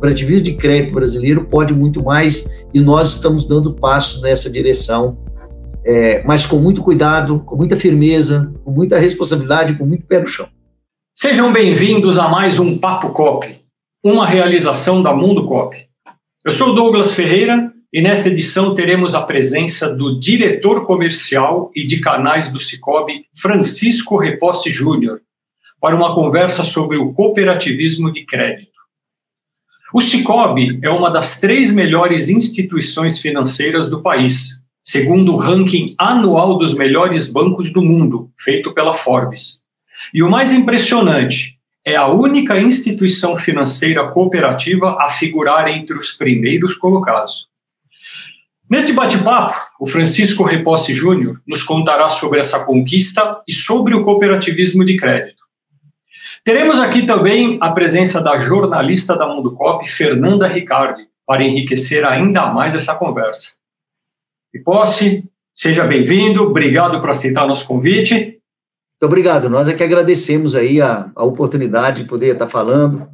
cooperativismo de crédito brasileiro pode muito mais e nós estamos dando passo nessa direção, é, mas com muito cuidado, com muita firmeza, com muita responsabilidade, com muito pé no chão. Sejam bem-vindos a mais um Papo Cop, uma realização da Mundo Cop. Eu sou Douglas Ferreira e nesta edição teremos a presença do diretor comercial e de canais do Cicobi, Francisco Reposse Júnior, para uma conversa sobre o cooperativismo de crédito. O Cicobi é uma das três melhores instituições financeiras do país, segundo o ranking anual dos melhores bancos do mundo, feito pela Forbes. E o mais impressionante, é a única instituição financeira cooperativa a figurar entre os primeiros colocados. Neste bate-papo, o Francisco Reposse Júnior nos contará sobre essa conquista e sobre o cooperativismo de crédito. Teremos aqui também a presença da jornalista da Mundo Cop, Fernanda Ricardi, para enriquecer ainda mais essa conversa. Reposse, seja bem-vindo, obrigado por aceitar nosso convite. Muito obrigado, nós é que agradecemos aí a, a oportunidade de poder estar falando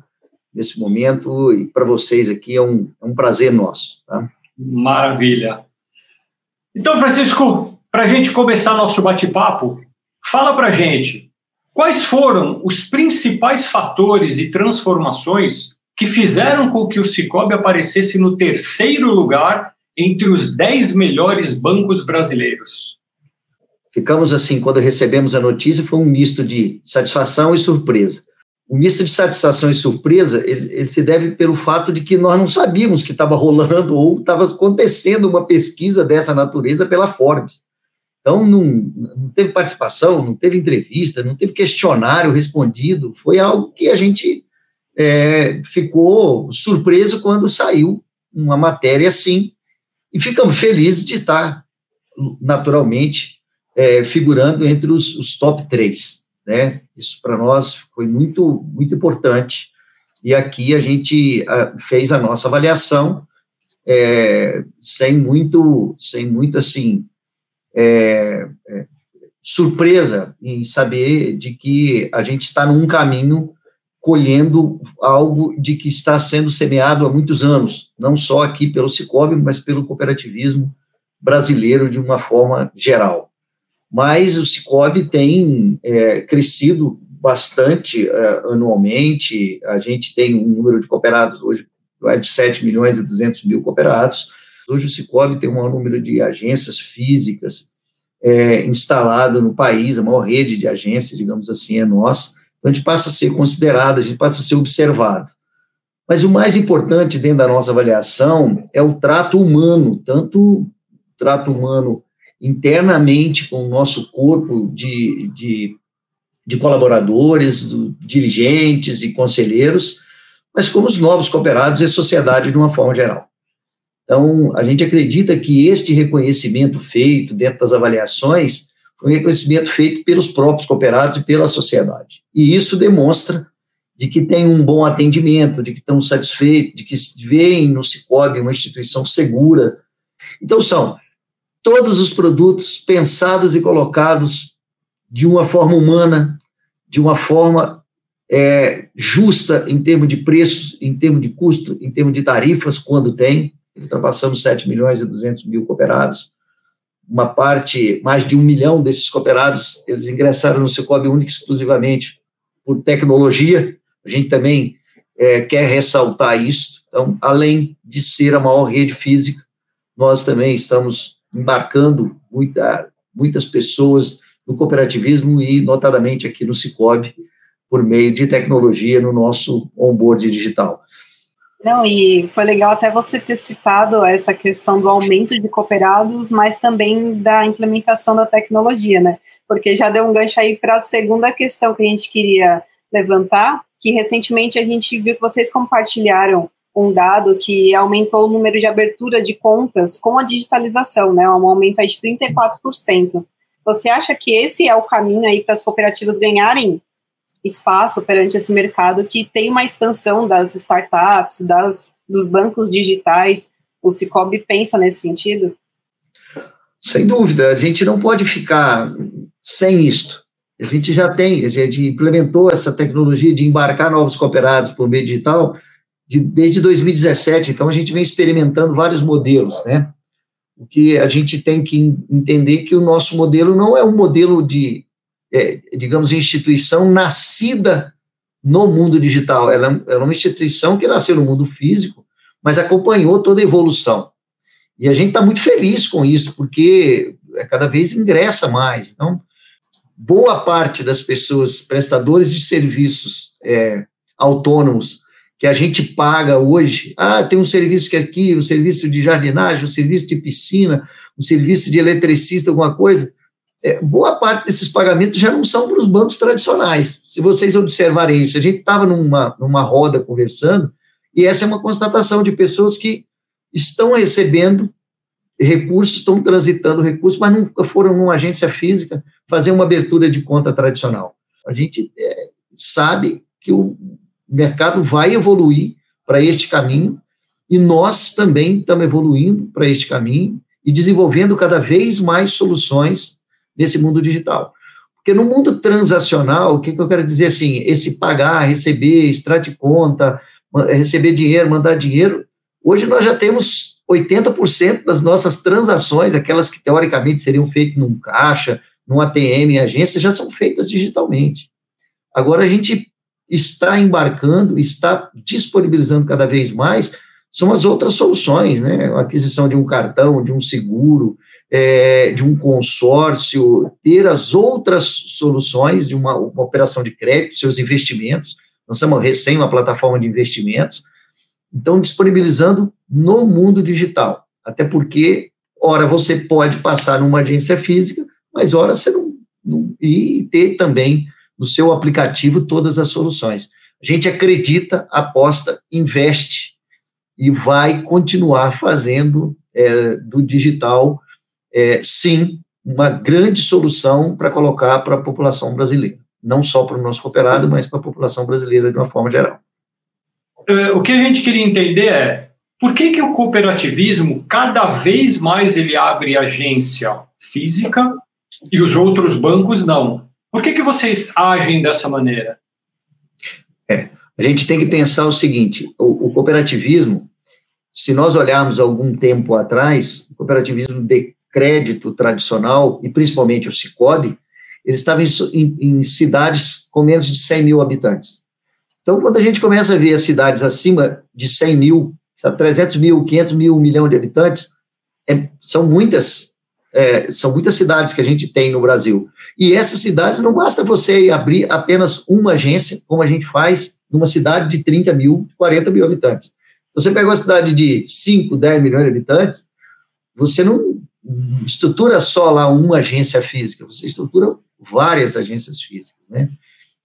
nesse momento e para vocês aqui é um, é um prazer nosso. Tá? Maravilha. Então, Francisco, para a gente começar nosso bate-papo, fala para a gente quais foram os principais fatores e transformações que fizeram com que o Cicobi aparecesse no terceiro lugar entre os dez melhores bancos brasileiros. Ficamos assim, quando recebemos a notícia, foi um misto de satisfação e surpresa o misto de satisfação e surpresa, ele, ele, se deve pelo fato de que nós não sabíamos que estava rolando ou estava acontecendo uma pesquisa dessa natureza pela Forbes. Então, não, não, teve participação, não teve entrevista, não teve questionário respondido, foi algo que a gente é, ficou surpreso quando saiu uma matéria assim, e ficamos felizes de estar, naturalmente, é, figurando entre os, os top três né? Isso para nós foi muito, muito importante. E aqui a gente uh, fez a nossa avaliação é, sem muito, sem muito assim, é, é, surpresa em saber de que a gente está num caminho colhendo algo de que está sendo semeado há muitos anos, não só aqui pelo Cicobi, mas pelo cooperativismo brasileiro de uma forma geral. Mas o Cicobi tem é, crescido bastante é, anualmente, a gente tem um número de cooperados hoje é de 7 milhões e 200 mil cooperados, hoje o Cicobi tem um maior número de agências físicas é, instalado no país, a maior rede de agências, digamos assim, é nossa, então a gente passa a ser considerado, a gente passa a ser observado. Mas o mais importante dentro da nossa avaliação é o trato humano, tanto o trato humano internamente com o nosso corpo de, de, de colaboradores, do, dirigentes e conselheiros, mas como os novos cooperados e a sociedade de uma forma geral. Então, a gente acredita que este reconhecimento feito dentro das avaliações foi um reconhecimento feito pelos próprios cooperados e pela sociedade. E isso demonstra de que tem um bom atendimento, de que estão satisfeitos, de que veem no Cicobi uma instituição segura. Então, são todos os produtos pensados e colocados de uma forma humana, de uma forma é, justa em termos de preços, em termos de custo, em termos de tarifas, quando tem. Ultrapassamos 7 milhões e 200 mil cooperados. Uma parte, mais de um milhão desses cooperados, eles ingressaram no Cicobi único exclusivamente por tecnologia. A gente também é, quer ressaltar isso. Então, além de ser a maior rede física, nós também estamos embarcando muita, muitas pessoas no cooperativismo e, notadamente, aqui no Cicobi, por meio de tecnologia no nosso onboard digital. Não, e foi legal até você ter citado essa questão do aumento de cooperados, mas também da implementação da tecnologia, né? Porque já deu um gancho aí para a segunda questão que a gente queria levantar, que recentemente a gente viu que vocês compartilharam um dado que aumentou o número de abertura de contas com a digitalização, né? Um aumento aí de 34%. Você acha que esse é o caminho aí para as cooperativas ganharem espaço perante esse mercado que tem uma expansão das startups, das, dos bancos digitais? O Cicobi pensa nesse sentido? Sem dúvida, a gente não pode ficar sem isto. A gente já tem, a gente implementou essa tecnologia de embarcar novos cooperados por meio digital de, desde 2017, então a gente vem experimentando vários modelos, né? O que a gente tem que entender que o nosso modelo não é um modelo de, é, digamos, instituição nascida no mundo digital, ela, é uma instituição que nasceu no mundo físico, mas acompanhou toda a evolução. E a gente está muito feliz com isso, porque cada vez ingressa mais. Então, boa parte das pessoas, prestadores de serviços é, autônomos, que a gente paga hoje, ah, tem um serviço que aqui, um serviço de jardinagem, um serviço de piscina, um serviço de eletricista, alguma coisa, é, boa parte desses pagamentos já não são para os bancos tradicionais. Se vocês observarem isso, a gente estava numa, numa roda conversando, e essa é uma constatação de pessoas que estão recebendo recursos, estão transitando recursos, mas nunca foram numa agência física fazer uma abertura de conta tradicional. A gente é, sabe que o mercado vai evoluir para este caminho e nós também estamos evoluindo para este caminho e desenvolvendo cada vez mais soluções nesse mundo digital. Porque no mundo transacional, o que, que eu quero dizer assim, esse pagar, receber, extrato de conta, receber dinheiro, mandar dinheiro, hoje nós já temos 80% das nossas transações, aquelas que teoricamente seriam feitas num caixa, num ATM em agência, já são feitas digitalmente. Agora a gente está embarcando, está disponibilizando cada vez mais, são as outras soluções, né? A aquisição de um cartão, de um seguro, é, de um consórcio, ter as outras soluções de uma, uma operação de crédito, seus investimentos. Estamos recém uma plataforma de investimentos, então disponibilizando no mundo digital. Até porque, ora, você pode passar numa agência física, mas ora você não, não e ter também no seu aplicativo todas as soluções. A gente acredita, aposta, investe e vai continuar fazendo é, do digital, é, sim, uma grande solução para colocar para a população brasileira. Não só para o nosso cooperado, mas para a população brasileira de uma forma geral. É, o que a gente queria entender é por que, que o cooperativismo, cada vez mais ele abre agência física e os outros bancos não? Por que, que vocês agem dessa maneira? É, a gente tem que pensar o seguinte: o, o cooperativismo, se nós olharmos algum tempo atrás, o cooperativismo de crédito tradicional, e principalmente o Cicobi, ele estava em, em, em, cidades com menos de 100 mil habitantes. Então, quando a gente começa a ver as cidades acima de 100 mil, 300 mil, 500 mil, um milhão de habitantes, é, são muitas é, são muitas cidades que a gente tem no Brasil. E essas cidades não basta você abrir apenas uma agência, como a gente faz numa cidade de 30 mil, 40 mil habitantes. Você pega uma cidade de 5, 10 milhões de habitantes, você não estrutura só lá uma agência física, você estrutura várias agências físicas, né?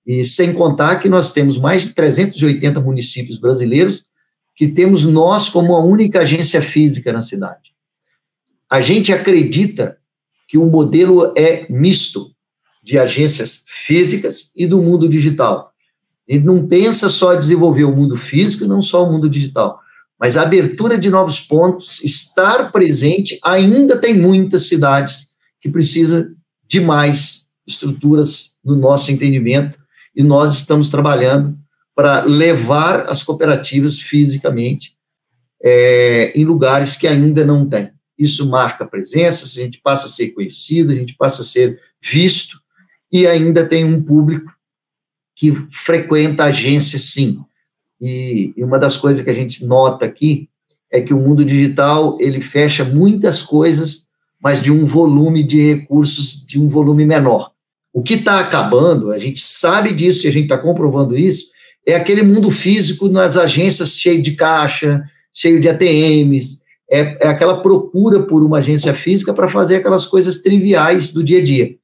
E sem contar que nós temos mais de 380 municípios brasileiros que temos nós como a única agência física na cidade. A gente acredita que o modelo é misto de agências físicas e do mundo digital. Ele não pensa só desenvolver o mundo físico e não só o mundo digital, mas a abertura de novos pontos, estar presente, ainda tem muitas cidades que precisam de mais estruturas no nosso entendimento e nós estamos trabalhando para levar as cooperativas fisicamente é, em lugares que ainda não têm isso marca presença, a gente passa a ser conhecido, a gente passa a ser visto, e ainda tem um público que frequenta a agência, sim. E, e uma das coisas que a gente nota aqui é que o mundo digital ele fecha muitas coisas, mas de um volume de recursos de um volume menor. O que está acabando, a gente sabe disso e a gente está comprovando isso, é aquele mundo físico nas agências cheio de caixa, cheio de ATMs, é, é aquela procura por uma agência física para fazer aquelas coisas triviais do dia a dia.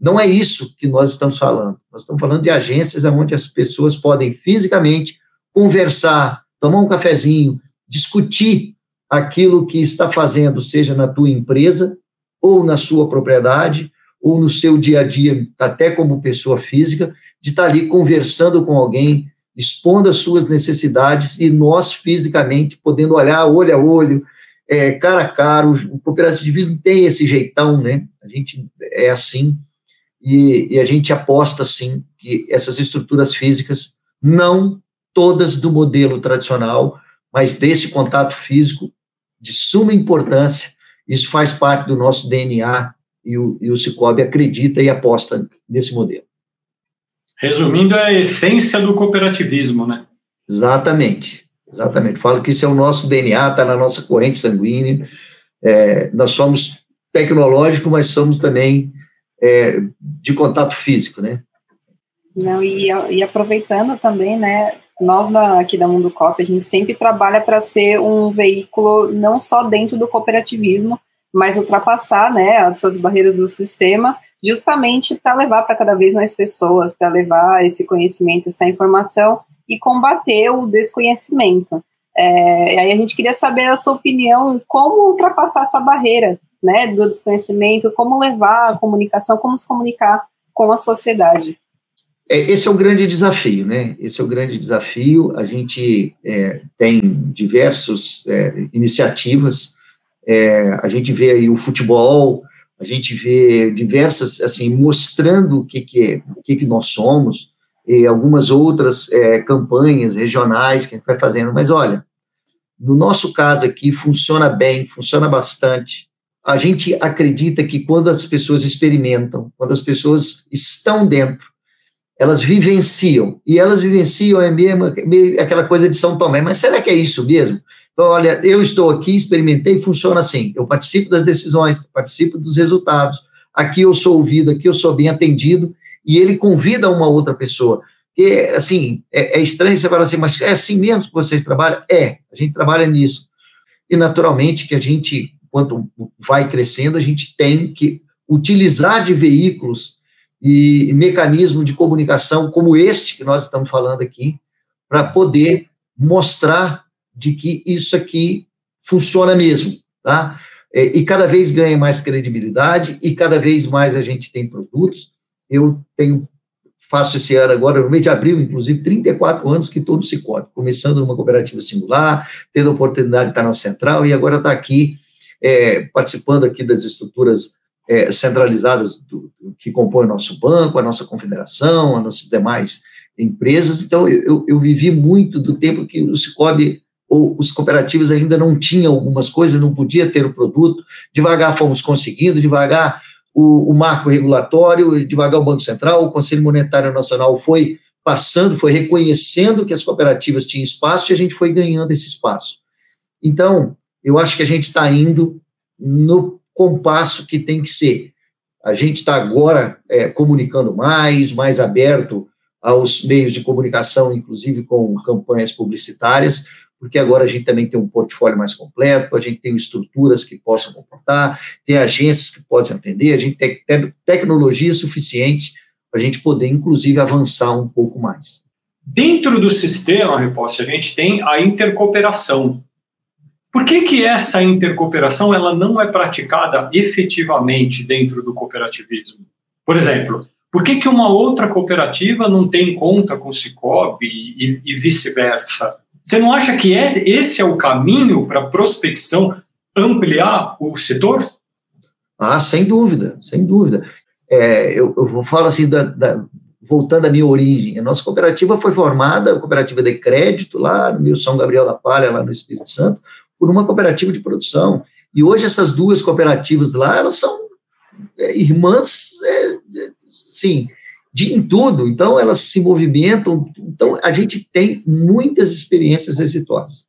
Não é isso que nós estamos falando. Nós estamos falando de agências onde as pessoas podem fisicamente conversar, tomar um cafezinho, discutir aquilo que está fazendo, seja na tua empresa, ou na sua propriedade, ou no seu dia a dia, até como pessoa física, de estar ali conversando com alguém, expondo as suas necessidades e nós fisicamente podendo olhar olho a olho, é, cara a cara, o cooperativismo tem esse jeitão, né? A gente é assim, e, e, a gente aposta, sim, que essas estruturas físicas não todas do modelo tradicional, mas desse contato físico de suma importância. Isso faz parte do nosso DNA e o, e o Cicobi acredita e aposta nesse modelo. Resumindo, é a essência do cooperativismo, né? Exatamente, exatamente. Falo que isso é o nosso DNA, está na nossa corrente sanguínea. É, nós somos tecnológicos, mas somos também é, de contato físico, né? Não, e, e aproveitando também, né, nós da, aqui da Mundo Cop, a gente sempre trabalha para ser um veículo não só dentro do cooperativismo, mas ultrapassar né, essas barreiras do sistema, justamente para levar para cada vez mais pessoas, para levar esse conhecimento, essa informação e combater o desconhecimento. É, e aí a gente queria saber a sua opinião, como ultrapassar essa barreira né, do desconhecimento, como levar a comunicação, como se comunicar com a sociedade. É, esse é o grande desafio, né? Esse é o grande desafio. A gente é, tem diversas é, iniciativas é, a gente vê aí o futebol, a gente vê diversas, assim, mostrando o que, que é, o que, que nós somos, e algumas outras é, campanhas regionais que a gente vai fazendo, mas olha, no nosso caso aqui funciona bem, funciona bastante. A gente acredita que quando as pessoas experimentam, quando as pessoas estão dentro, elas vivenciam, e elas vivenciam é mesmo aquela coisa de São Tomé, mas será que é isso mesmo? Então, olha, eu estou aqui, experimentei, funciona assim. Eu participo das decisões, participo dos resultados. Aqui eu sou ouvido, aqui eu sou bem atendido, e ele convida uma outra pessoa. E, assim, é, é estranho você falar assim, mas é assim mesmo que vocês trabalham? É, a gente trabalha nisso. E, naturalmente, que a gente, quanto vai crescendo, a gente tem que utilizar de veículos e mecanismos de comunicação como este que nós estamos falando aqui, para poder mostrar de que isso aqui funciona mesmo, tá? É, e cada vez ganha mais credibilidade e cada vez mais a gente tem produtos. Eu tenho faço esse ano agora, no mês de abril, inclusive, 34 anos que estou no Cicobi, começando numa cooperativa singular, tendo a oportunidade de estar na central e agora está aqui é, participando aqui das estruturas é, centralizadas do, do, que compõem o nosso banco, a nossa confederação, as nossas demais empresas. Então, eu, eu vivi muito do tempo que o Cicobi ou os cooperativos ainda não tinham algumas coisas, não podia ter o produto, devagar fomos conseguindo, devagar o, o marco regulatório, devagar o Banco Central, o Conselho Monetário Nacional foi passando, foi reconhecendo que as cooperativas tinham espaço e a gente foi ganhando esse espaço. Então, eu acho que a gente está indo no compasso que tem que ser. A gente está agora é, comunicando mais, mais aberto aos meios de comunicação, inclusive com campanhas publicitárias, porque agora a gente também tem um portfólio mais completo, a gente tem estruturas que possam comportar, tem agências que possam atender, a gente tem tecnologia suficiente para a gente poder, inclusive, avançar um pouco mais. Dentro do sistema, Reposse, a gente tem a intercooperação. Por que, que essa intercooperação ela não é praticada efetivamente dentro do cooperativismo? Por exemplo, por que, que uma outra cooperativa não tem conta com o Cicobi e, e vice-versa? Você não acha que esse é o caminho para a prospecção ampliar o setor? Ah, sem dúvida, sem dúvida. É, eu, eu falar assim, da, da, voltando à minha origem, a nossa cooperativa foi formada, a cooperativa de crédito, lá no São Gabriel da Palha, lá no Espírito Santo, por uma cooperativa de produção. E hoje essas duas cooperativas lá, elas são é, irmãs, é, é sim, de em tudo, então elas se movimentam, então a gente tem muitas experiências exitosas.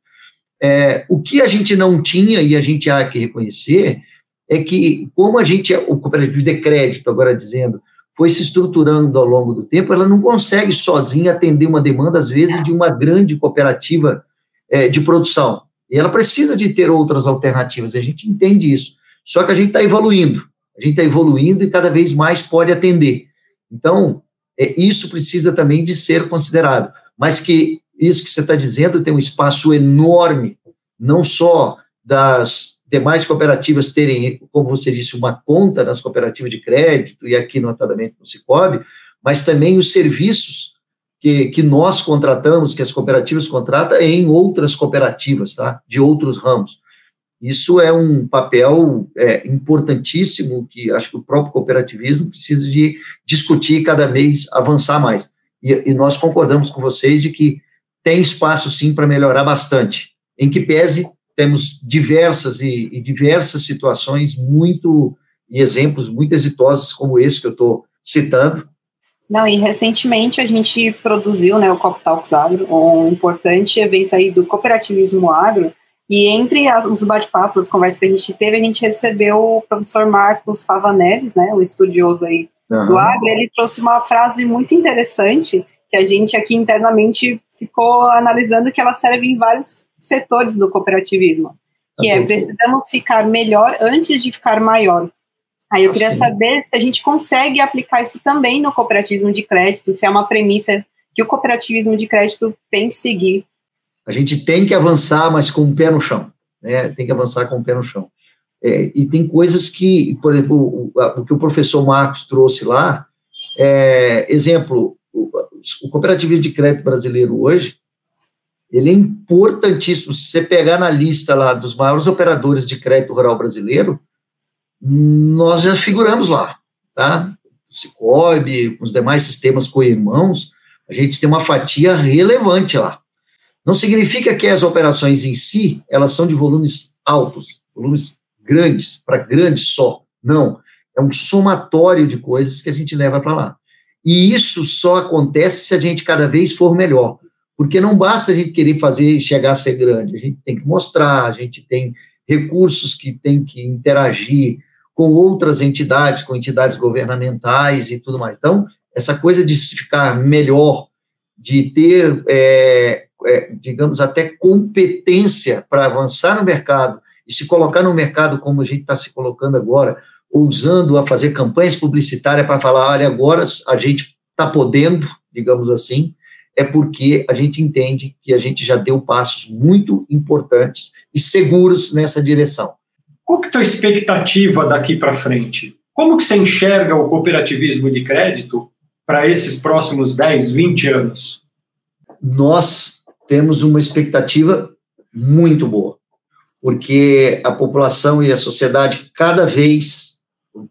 É, o que a gente não tinha, e a gente há que reconhecer, é que como a gente, o cooperativo de crédito, agora dizendo, foi se estruturando ao longo do tempo, ela não consegue sozinha atender uma demanda, às vezes, de uma grande cooperativa é, de produção. E ela precisa de ter outras alternativas, a gente entende isso. Só que a gente está evoluindo, a gente está evoluindo e cada vez mais pode atender. Então, é, isso precisa também de ser considerado. Mas que isso que você está dizendo tem um espaço enorme, não só das demais cooperativas terem, como você disse, uma conta nas cooperativas de crédito, e aqui notadamente no Cicobi, mas também os serviços que, que nós contratamos, que as cooperativas contratam em outras cooperativas, tá? de outros ramos. Isso é um papel é, importantíssimo que acho que o próprio cooperativismo precisa de discutir cada vez avançar mais. E, e, nós concordamos com vocês de que tem espaço sim para melhorar bastante. Em que pese, temos diversas e, e diversas situações muito e exemplos muito exitosos como esse que eu estou citando. Não, e recentemente a gente produziu, né, o Cop Talks Agro, um importante evento aí do cooperativismo agro, e entre as, os bate-papos, as conversas que a gente teve, a gente recebeu o professor Marcos Favaneves, né, um estudioso aí uhum. do agro, ele trouxe uma frase muito interessante, que a gente aqui internamente ficou analisando que ela serve em vários setores do cooperativismo, que é precisamos ficar melhor antes de ficar maior. Aí eu queria Sim. saber se a gente consegue aplicar isso também no cooperativismo de crédito, se é uma premissa que o cooperativismo de crédito tem que seguir. A gente tem que avançar, mas com o pé no chão, né? Tem que avançar com o pé no chão. É, e tem coisas que, por exemplo, o, o, que o professor Marcos trouxe lá, é, exemplo, o, o cooperativismo de crédito brasileiro hoje, ele é importantíssimo. Se você pegar na lista lá dos maiores operadores de crédito rural brasileiro, nós já figuramos lá, tá? O Cicobi, os demais sistemas co-irmãos, a gente tem uma fatia relevante lá. Não significa que as operações em si, elas são de volumes altos, volumes grandes, para grandes só. Não, é um somatório de coisas que a gente leva para lá. E isso só acontece se a gente cada vez for melhor. Porque não basta a gente querer fazer chegar a ser grande, a gente tem que mostrar, a gente tem recursos que tem que interagir, com outras entidades, com entidades governamentais e tudo mais. Então, essa coisa de ficar melhor, de ter, é, é, digamos, até competência para avançar no mercado e se colocar no mercado como a gente está se colocando agora, ousando a fazer campanhas publicitárias para falar, olha, agora a gente está podendo, digamos assim, é porque a gente entende que a gente já deu passos muito importantes e seguros nessa direção. Qual que é a tua expectativa daqui para frente? Como que você enxerga o cooperativismo de crédito para esses próximos 10, 20 anos? Nós temos uma expectativa muito boa, porque a população e a sociedade cada vez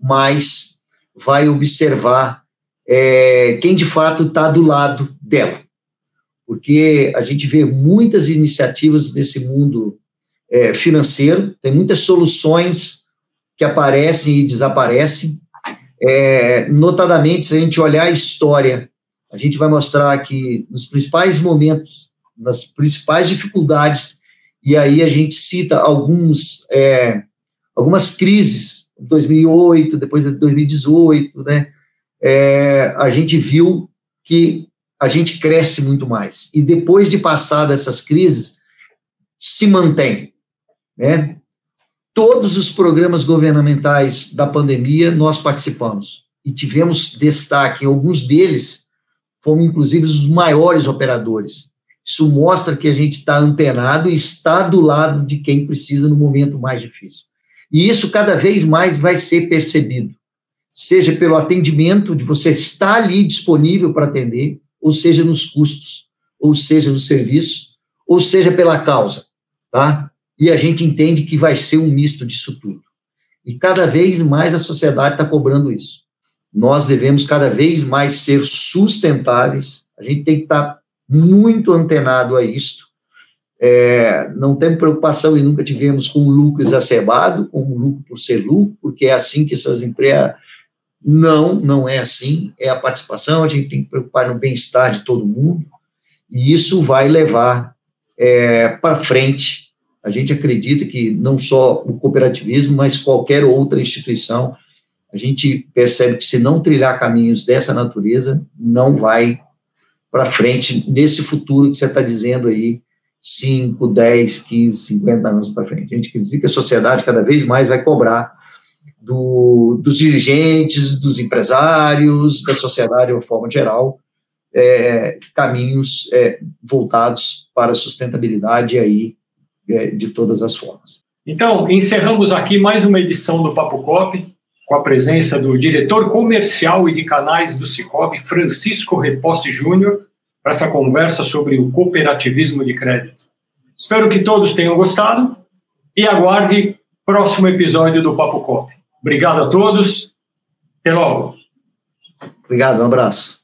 mais vai observar é, quem de fato está do lado dela. Porque a gente vê muitas iniciativas nesse mundo é, financeiro, tem muitas soluções que aparecem e desaparecem. É, notadamente, se a gente olhar a história, a gente vai mostrar que nos principais momentos, nas principais dificuldades, e aí a gente cita alguns, é, algumas crises, 2008, depois de 2018, né? É, a gente viu que a gente cresce muito mais. E depois de passar dessas crises, se mantém. Né? Todos os programas governamentais da pandemia nós participamos e tivemos destaque. Alguns deles fomos, inclusive, os maiores operadores. Isso mostra que a gente está antenado e está do lado de quem precisa no momento mais difícil. E isso cada vez mais vai ser percebido, seja pelo atendimento, de você estar ali disponível para atender, ou seja nos custos, ou seja no serviço, ou seja pela causa, tá? E a gente entende que vai ser um misto disso tudo. E cada vez mais a sociedade está cobrando isso. Nós devemos cada vez mais ser sustentáveis, a gente tem que estar tá muito antenado a isto. É, não temos preocupação e nunca tivemos com o lucro exacerbado, com o lucro por ser lucro, porque é assim que essas empresas. Não, não é assim. É a participação, a gente tem que preocupar no bem-estar de todo mundo, e isso vai levar é, para frente a gente acredita que não só o cooperativismo, mas qualquer outra instituição, a gente percebe que se não trilhar caminhos dessa natureza, não vai para frente nesse futuro que você está dizendo aí, 5, 10, 15, 50 anos para frente. A gente acredita que a sociedade cada vez mais vai cobrar do, dos dirigentes, dos empresários, da sociedade de uma forma geral, é, caminhos é, voltados para a sustentabilidade aí de todas as formas. Então, encerramos aqui mais uma edição do Papo Cop, com a presença do diretor comercial e de canais do Cicobi, Francisco Reposse Júnior, para essa conversa sobre o cooperativismo de crédito. Espero que todos tenham gostado e aguarde próximo episódio do Papo Cop. Obrigado a todos. Até logo. Obrigado, um abraço.